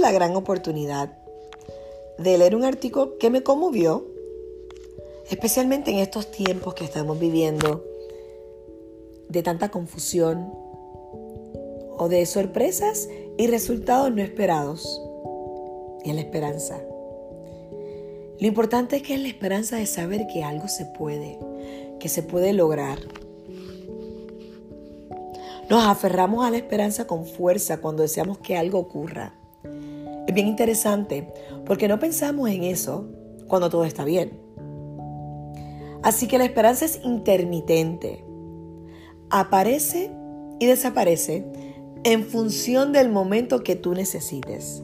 La gran oportunidad de leer un artículo que me conmovió, especialmente en estos tiempos que estamos viviendo de tanta confusión o de sorpresas y resultados no esperados. Y en la esperanza. Lo importante es que es la esperanza de saber que algo se puede, que se puede lograr. Nos aferramos a la esperanza con fuerza cuando deseamos que algo ocurra. Interesante porque no pensamos en eso cuando todo está bien. Así que la esperanza es intermitente. Aparece y desaparece en función del momento que tú necesites.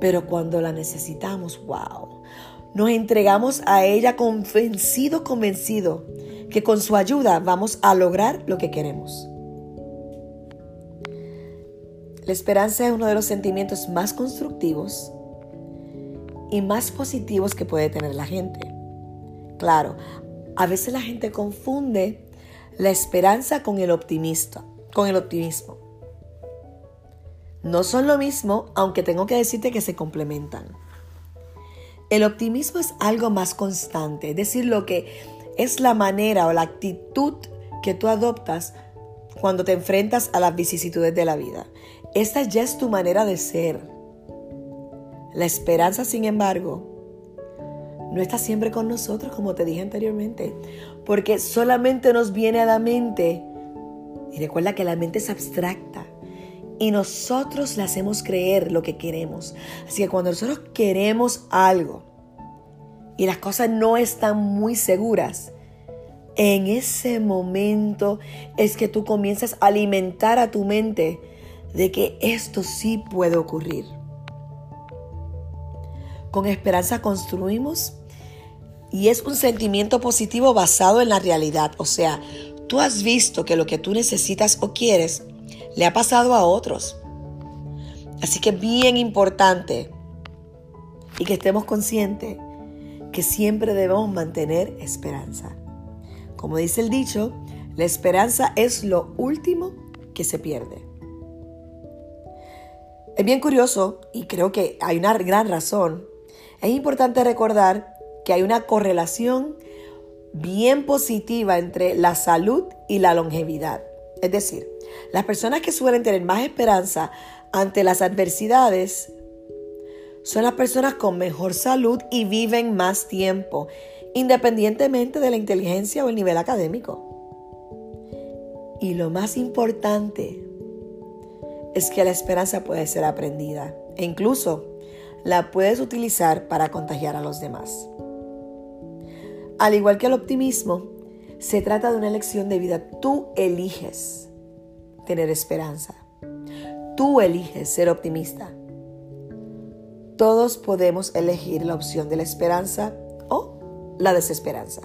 Pero cuando la necesitamos, wow, nos entregamos a ella convencido, convencido que con su ayuda vamos a lograr lo que queremos. La esperanza es uno de los sentimientos más constructivos y más positivos que puede tener la gente. Claro, a veces la gente confunde la esperanza con el optimista, con el optimismo. No son lo mismo, aunque tengo que decirte que se complementan. El optimismo es algo más constante, es decir, lo que es la manera o la actitud que tú adoptas cuando te enfrentas a las vicisitudes de la vida. Esta ya es tu manera de ser. La esperanza, sin embargo, no está siempre con nosotros, como te dije anteriormente, porque solamente nos viene a la mente, y recuerda que la mente es abstracta, y nosotros le hacemos creer lo que queremos. Así que cuando nosotros queremos algo y las cosas no están muy seguras, en ese momento es que tú comienzas a alimentar a tu mente de que esto sí puede ocurrir. Con esperanza construimos y es un sentimiento positivo basado en la realidad. O sea, tú has visto que lo que tú necesitas o quieres le ha pasado a otros. Así que bien importante y que estemos conscientes que siempre debemos mantener esperanza. Como dice el dicho, la esperanza es lo último que se pierde. Es bien curioso y creo que hay una gran razón. Es importante recordar que hay una correlación bien positiva entre la salud y la longevidad. Es decir, las personas que suelen tener más esperanza ante las adversidades son las personas con mejor salud y viven más tiempo, independientemente de la inteligencia o el nivel académico. Y lo más importante es que la esperanza puede ser aprendida e incluso la puedes utilizar para contagiar a los demás. Al igual que el optimismo, se trata de una elección de vida. Tú eliges tener esperanza. Tú eliges ser optimista. Todos podemos elegir la opción de la esperanza o la desesperanza.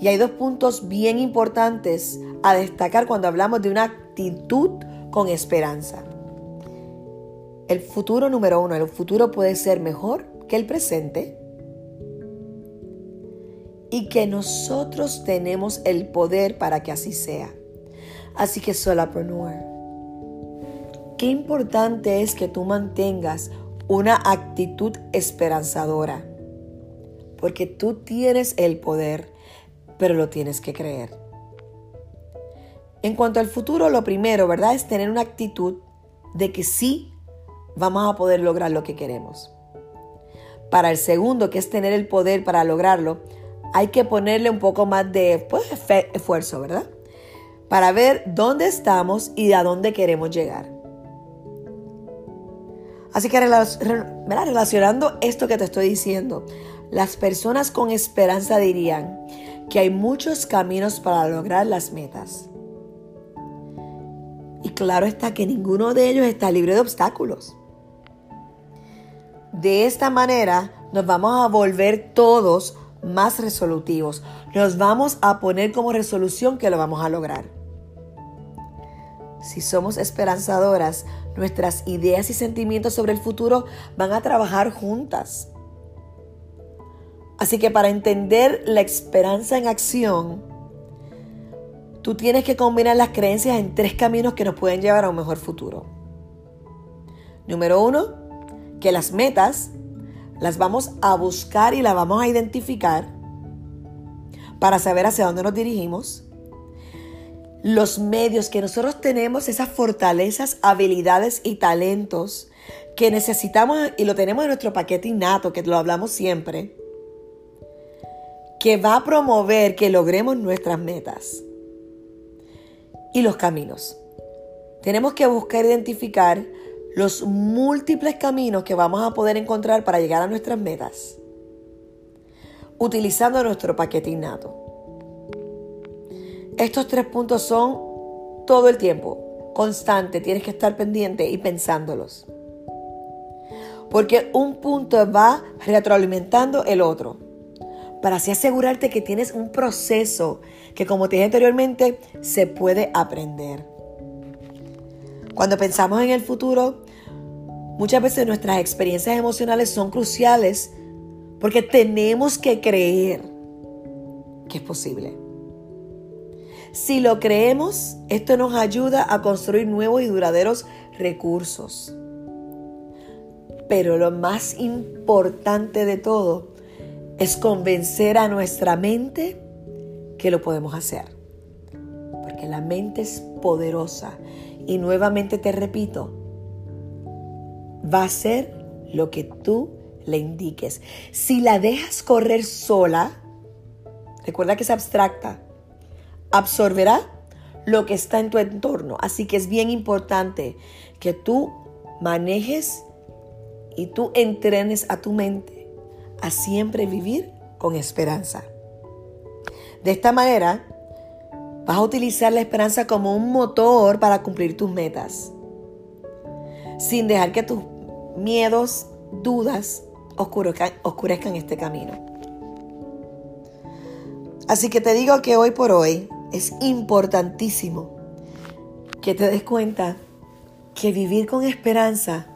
Y hay dos puntos bien importantes a destacar cuando hablamos de una actitud con esperanza. El futuro número uno, el futuro puede ser mejor que el presente y que nosotros tenemos el poder para que así sea. Así que solapreneur, qué importante es que tú mantengas una actitud esperanzadora, porque tú tienes el poder, pero lo tienes que creer. En cuanto al futuro, lo primero, ¿verdad? Es tener una actitud de que sí vamos a poder lograr lo que queremos. Para el segundo, que es tener el poder para lograrlo, hay que ponerle un poco más de pues, esfuerzo, ¿verdad? Para ver dónde estamos y a dónde queremos llegar. Así que relacionando esto que te estoy diciendo, las personas con esperanza dirían que hay muchos caminos para lograr las metas. Y claro está que ninguno de ellos está libre de obstáculos. De esta manera nos vamos a volver todos más resolutivos. Nos vamos a poner como resolución que lo vamos a lograr. Si somos esperanzadoras, nuestras ideas y sentimientos sobre el futuro van a trabajar juntas. Así que para entender la esperanza en acción, tú tienes que combinar las creencias en tres caminos que nos pueden llevar a un mejor futuro. Número uno, que las metas las vamos a buscar y las vamos a identificar para saber hacia dónde nos dirigimos. Los medios que nosotros tenemos, esas fortalezas, habilidades y talentos que necesitamos y lo tenemos en nuestro paquete innato, que lo hablamos siempre, que va a promover que logremos nuestras metas. Y los caminos. Tenemos que buscar identificar los múltiples caminos que vamos a poder encontrar para llegar a nuestras metas, utilizando nuestro paquete innato. Estos tres puntos son todo el tiempo, constante, tienes que estar pendiente y pensándolos. Porque un punto va retroalimentando el otro. Para así asegurarte que tienes un proceso que, como te dije anteriormente, se puede aprender. Cuando pensamos en el futuro, muchas veces nuestras experiencias emocionales son cruciales porque tenemos que creer que es posible. Si lo creemos, esto nos ayuda a construir nuevos y duraderos recursos. Pero lo más importante de todo es convencer a nuestra mente que lo podemos hacer. Porque la mente es poderosa y nuevamente te repito, va a ser lo que tú le indiques. Si la dejas correr sola, recuerda que es abstracta, absorberá lo que está en tu entorno. Así que es bien importante que tú manejes y tú entrenes a tu mente a siempre vivir con esperanza. De esta manera, Vas a utilizar la esperanza como un motor para cumplir tus metas, sin dejar que tus miedos, dudas oscurezcan, este camino. Así que te digo que hoy por hoy es importantísimo que te des cuenta que vivir con esperanza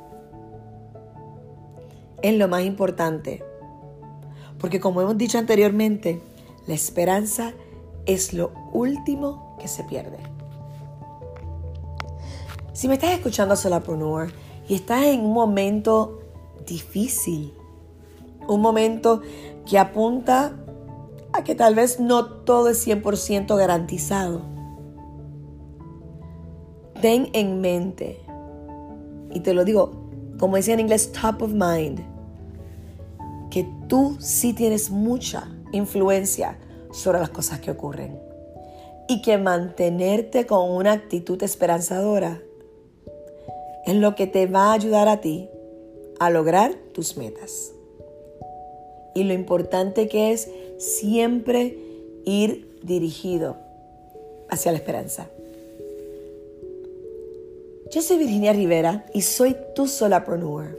es lo más importante. Porque como hemos dicho anteriormente, la esperanza es lo último que se pierde. Si me estás escuchando Solapreneur y estás en un momento difícil, un momento que apunta a que tal vez no todo es 100% garantizado, ten en mente, y te lo digo, como decía en inglés, top of mind, que tú sí tienes mucha influencia sobre las cosas que ocurren. Y que mantenerte con una actitud esperanzadora es lo que te va a ayudar a ti a lograr tus metas. Y lo importante que es siempre ir dirigido hacia la esperanza. Yo soy Virginia Rivera y soy tu solapreneur.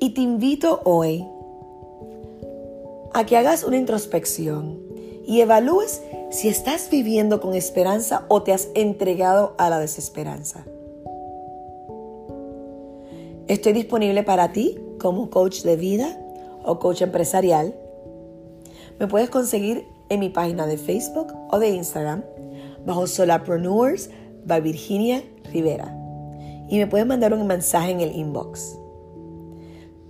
Y te invito hoy a que hagas una introspección y evalúes si estás viviendo con esperanza o te has entregado a la desesperanza. Estoy disponible para ti como coach de vida o coach empresarial. Me puedes conseguir en mi página de Facebook o de Instagram bajo Solapreneurs by Virginia Rivera. Y me puedes mandar un mensaje en el inbox.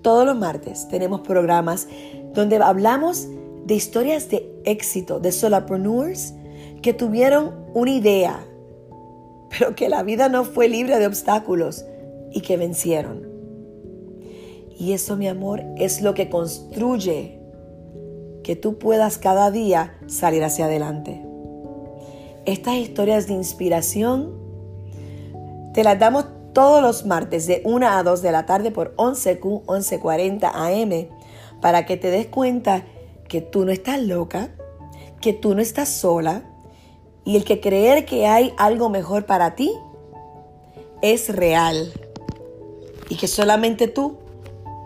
Todos los martes tenemos programas donde hablamos de historias de éxito, de solopreneurs que tuvieron una idea, pero que la vida no fue libre de obstáculos y que vencieron. Y eso, mi amor, es lo que construye que tú puedas cada día salir hacia adelante. Estas historias de inspiración te las damos todos los martes de 1 a 2 de la tarde por 11Q 1140 AM para que te des cuenta que tú no estás loca, que tú no estás sola y el que creer que hay algo mejor para ti es real y que solamente tú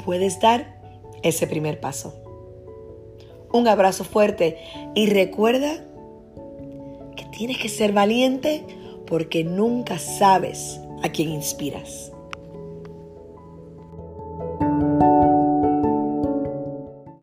puedes dar ese primer paso. Un abrazo fuerte y recuerda que tienes que ser valiente porque nunca sabes a quién inspiras.